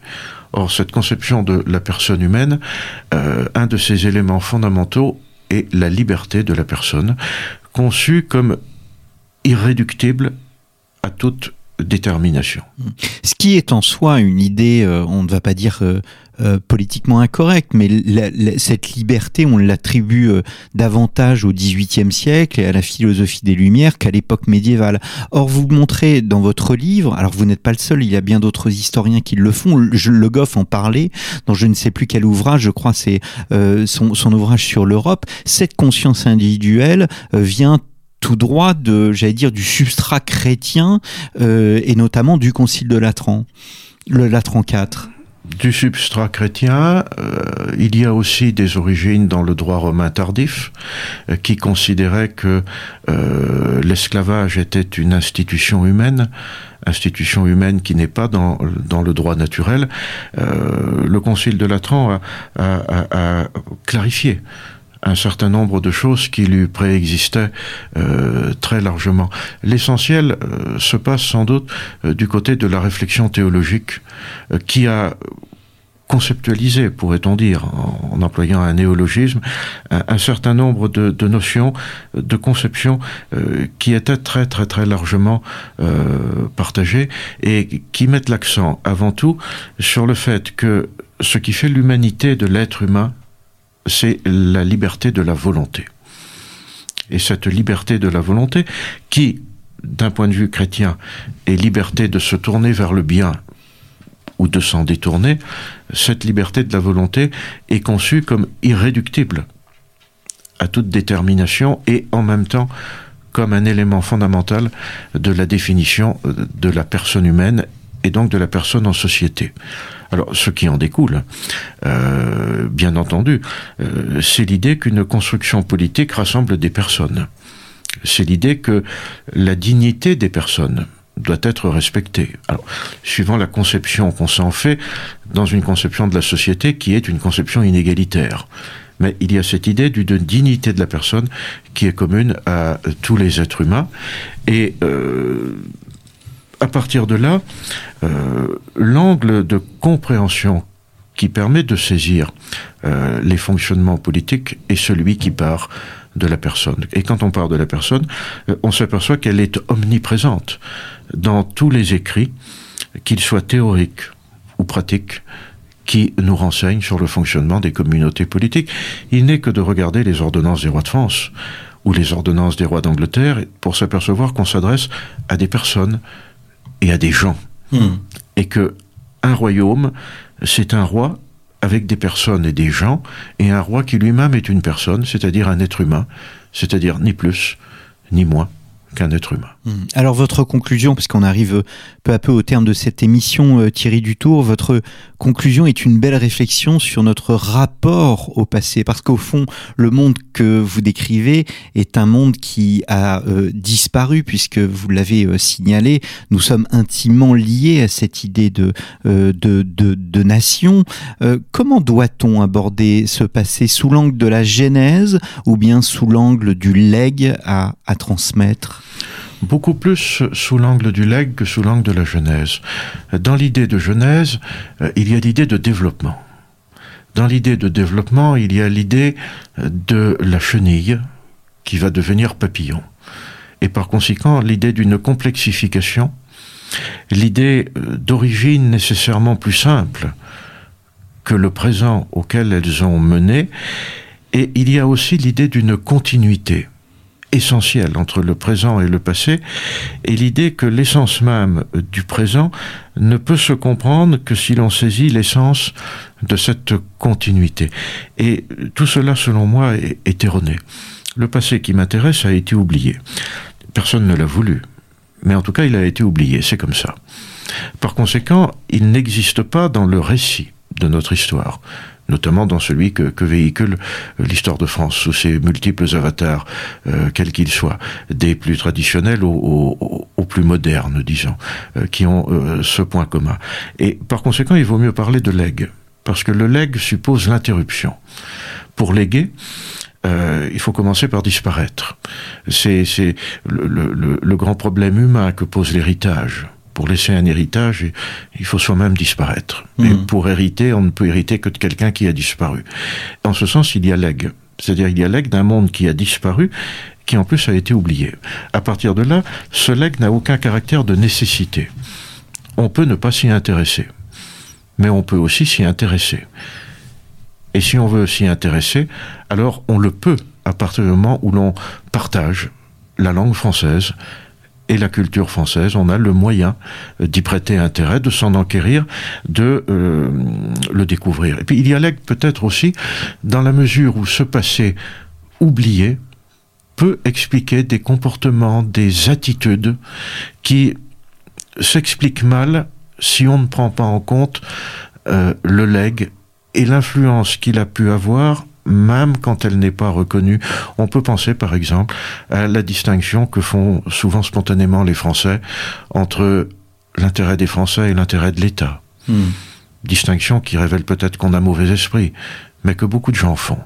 Or, cette conception de la personne humaine, euh, un de ses éléments fondamentaux est la liberté de la personne, conçue comme irréductible à toute détermination. Ce qui est en soi une idée, euh, on ne va pas dire euh, euh, politiquement incorrecte, mais cette liberté, on l'attribue davantage au XVIIIe siècle et à la philosophie des Lumières qu'à l'époque médiévale. Or, vous montrez dans votre livre, alors vous n'êtes pas le seul, il y a bien d'autres historiens qui le font. Le Goff en parlait dans je ne sais plus quel ouvrage, je crois c'est son, son, ouvrage sur l'Europe. Cette conscience individuelle vient tout droit de, j'allais dire, du substrat chrétien euh, et notamment du Concile de Latran, le Latran IV. Du substrat chrétien, euh, il y a aussi des origines dans le droit romain tardif, euh, qui considérait que l'esclavage était une institution humaine, institution humaine qui n'est pas dans, dans le droit naturel. le Concile de Latran a, a, a clarifié un certain nombre de choses qui lui préexistaient euh, très largement. L'essentiel euh, se passe sans doute euh, du côté de la réflexion théologique qui a conceptualisé, pourrait-on dire, en, employant un néologisme, un, certain nombre de, de, notions, de conceptions qui étaient très très très largement partagées et qui mettent l'accent avant tout sur le fait que ce qui fait l'humanité de l'être humain, c'est la liberté de la volonté. Et cette liberté de la volonté, qui, d'un point de vue chrétien, est liberté de se tourner vers le bien ou de s'en détourner, cette liberté de la volonté est conçue comme irréductible à toute détermination et en même temps comme un élément fondamental de la définition de la personne humaine et donc de la personne en société. Alors, ce qui en découle, euh, bien entendu, euh, c'est l'idée qu'une construction politique rassemble des personnes. C'est l'idée que la dignité des personnes doit être respectée. Alors, suivant la conception qu'on s'en fait, dans une conception de la société qui est une conception inégalitaire. Mais il y a cette idée d'une dignité de la personne qui est commune à tous les êtres humains. Et euh, à partir de là, euh, l'angle de compréhension qui permet de saisir euh, les fonctionnements politiques est celui qui part de la personne. Et quand on parle de la personne, euh, on s'aperçoit qu'elle est omniprésente dans tous les écrits, qu'ils soient théoriques ou pratiques, qui nous renseignent sur le fonctionnement des communautés politiques. Il n'est que de regarder les ordonnances des rois de France ou les ordonnances des rois d'Angleterre pour s'apercevoir qu'on s'adresse à des personnes et à des gens. Hmm. Et que un royaume, c'est un roi avec des personnes et des gens, et un roi qui lui-même est une personne, c'est-à-dire un être humain, c'est-à-dire ni plus ni moins qu'un être humain. Hmm. Alors votre conclusion, puisqu'on arrive peu à peu au terme de cette émission, euh, Thierry Dutour, votre conclusion est une belle réflexion sur notre rapport au passé, parce qu'au fond, le monde que vous décrivez est un monde qui a euh, disparu, puisque vous l'avez euh, signalé, nous sommes intimement liés à cette idée de, de, de, nation. comment doit-on aborder ce passé sous l'angle de la genèse ou bien sous l'angle du legs à, à transmettre? Beaucoup plus sous l'angle du legs que sous l'angle de la Genèse. Dans l'idée de Genèse, euh, il y a l'idée de développement. Dans l'idée de développement, il y a l'idée euh, de la chenille qui va devenir papillon. Et par conséquent, l'idée d'une complexification, l'idée euh, d'origine nécessairement plus simple que le présent auquel elles ont mené, et il y a aussi l'idée d'une continuité essentiel entre le présent et le passé, et l'idée que l'essence même du présent ne peut se comprendre que si l'on saisit l'essence de cette continuité. Et tout cela, selon moi, est, erroné. Le passé qui m'intéresse a été oublié. Personne ne l'a voulu. Mais en tout cas, il a été oublié, c'est comme ça. Par conséquent, il n'existe pas dans le récit de notre histoire notamment dans celui que, véhicule euh, l'histoire de France sous ses multiples avatars, euh, quels qu'ils soient, des plus traditionnels aux, plus modernes, disons, euh, qui ont ce point commun. Et par conséquent, il vaut mieux parler de legs, parce que le leg suppose l'interruption. Pour léguer, il faut commencer par disparaître. C'est le, grand problème humain que pose l'héritage pour laisser un héritage, il faut soi-même disparaître. Et hmm. pour hériter, on ne peut hériter que de quelqu'un qui a disparu. En ce sens, il y a legs. C'est-à-dire, il y a legs d'un monde qui a disparu, qui en plus a été oublié. À partir de là, ce leg n'a aucun caractère de nécessité. On peut ne pas s'y intéresser. Mais on peut aussi s'y intéresser. Et si on veut s'y intéresser, alors on le peut à partir du moment où l'on partage la langue française, et la culture française, on a le moyen d'y prêter intérêt, de s'en enquérir, de euh, le découvrir. Et puis il y a peut-être aussi dans la mesure où ce passé oublié peut expliquer des comportements, des attitudes qui s'expliquent mal si on ne prend pas en compte euh, le leg et l'influence qu'il a pu avoir même quand elle n'est pas reconnue. On peut penser par exemple à la distinction que font souvent spontanément les Français entre l'intérêt des Français et l'intérêt de l'État. Hmm. Distinction qui révèle peut-être qu'on a mauvais esprit, mais que beaucoup de gens font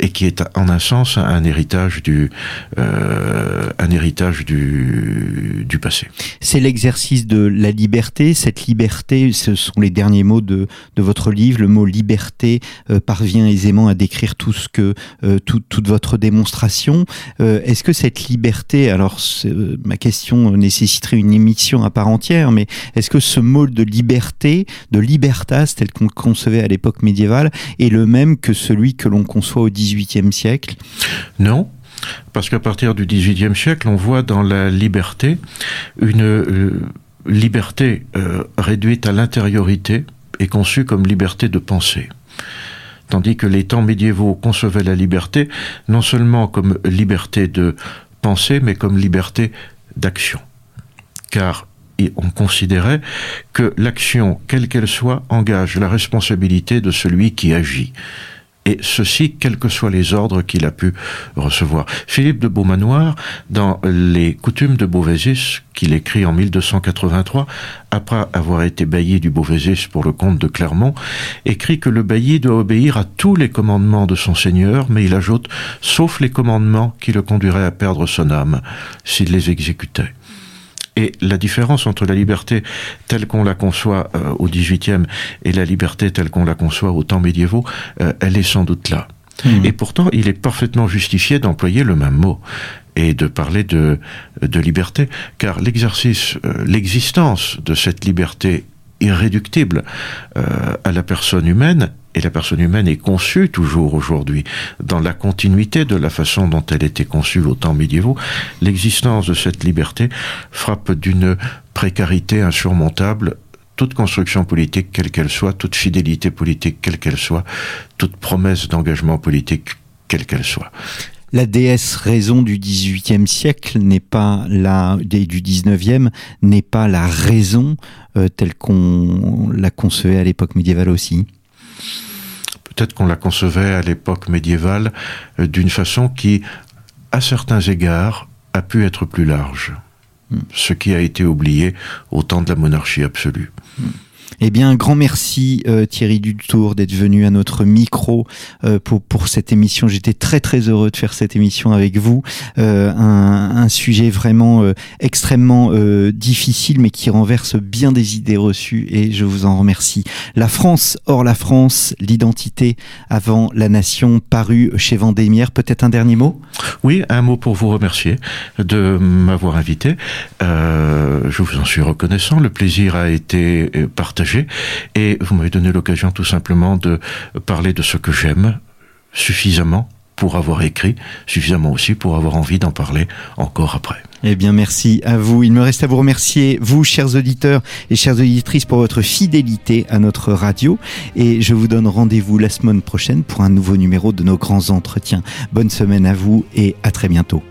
et qui est en un sens un héritage du, euh, un héritage du, passé. C'est l'exercice de la liberté. Cette liberté, ce sont les derniers mots de, de votre livre. Le mot liberté euh, parvient aisément à décrire tout ce que, euh, tout, toute votre démonstration. Est-ce que cette liberté, alors ma question nécessiterait une émission à part entière, mais est-ce que ce mot de liberté, de libertas tel qu'on le concevait à l'époque médiévale, est le même que celui que l'on conçoit au XVIIIe Siècle Non, parce qu'à partir du XVIIIe siècle, on voit dans la liberté une euh, liberté euh, réduite à l'intériorité et conçue comme liberté de penser. Tandis que les temps médiévaux concevaient la liberté non seulement comme liberté de penser, mais comme liberté d'action. Car on considérait que l'action, quelle qu'elle soit, engage la responsabilité de celui qui agit et ceci quels que soient les ordres qu'il a pu recevoir. Philippe de Beaumanoir, dans les coutumes de Beauvaisis, qu'il écrit en 1283, après avoir été bailli du Beauvaisis pour le comte de Clermont, écrit que le bailli doit obéir à tous les commandements de son seigneur, mais il ajoute, sauf les commandements qui le conduiraient à perdre son âme s'il les exécutait. Et la différence entre la liberté telle qu'on la conçoit euh, au XVIIIe et la liberté telle qu'on la conçoit aux temps médiévaux, euh, elle est sans doute là. Mmh. Et pourtant, il est parfaitement justifié d'employer le même mot et de parler de, de liberté, car l'exercice, euh, l'existence de cette liberté irréductible euh, à la personne humaine, et la personne humaine est conçue toujours aujourd'hui. Dans la continuité de la façon dont elle était conçue au temps médiévaux, l'existence de cette liberté frappe d'une précarité insurmontable toute construction politique, quelle qu'elle soit, toute fidélité politique, quelle qu'elle soit, toute promesse d'engagement politique, quelle qu'elle soit la déesse raison du XVIIIe siècle n'est pas la du XIXe n'est pas la raison euh, telle qu'on la concevait à l'époque médiévale aussi. Peut-être qu'on la concevait à l'époque médiévale euh, d'une façon qui, à certains égards, a pu être plus large. Hmm. Ce qui a été oublié au temps de la monarchie absolue. Hmm. Eh bien, un grand merci euh, Thierry Dutour d'être venu à notre micro euh, pour, pour cette émission. J'étais très très heureux de faire cette émission avec vous. Euh, un, un, sujet vraiment extrêmement difficile, mais qui renverse bien des idées reçues et je vous en remercie. La France hors la France, l'identité avant la nation, paru chez Vendémiaire. Peut-être un dernier mot? Oui, un mot pour vous remercier de m'avoir invité. je vous en suis reconnaissant. Le plaisir a été partagé et vous m'avez donné l'occasion tout simplement de parler de ce que j'aime suffisamment pour avoir écrit, suffisamment aussi pour avoir envie d'en parler encore après. Eh bien, merci à vous. Il me reste à vous remercier, vous, chers auditeurs et chères auditrices, pour votre fidélité à notre radio. Et je vous donne rendez-vous la semaine prochaine pour un nouveau numéro de nos grands entretiens. Bonne semaine à vous et à très bientôt.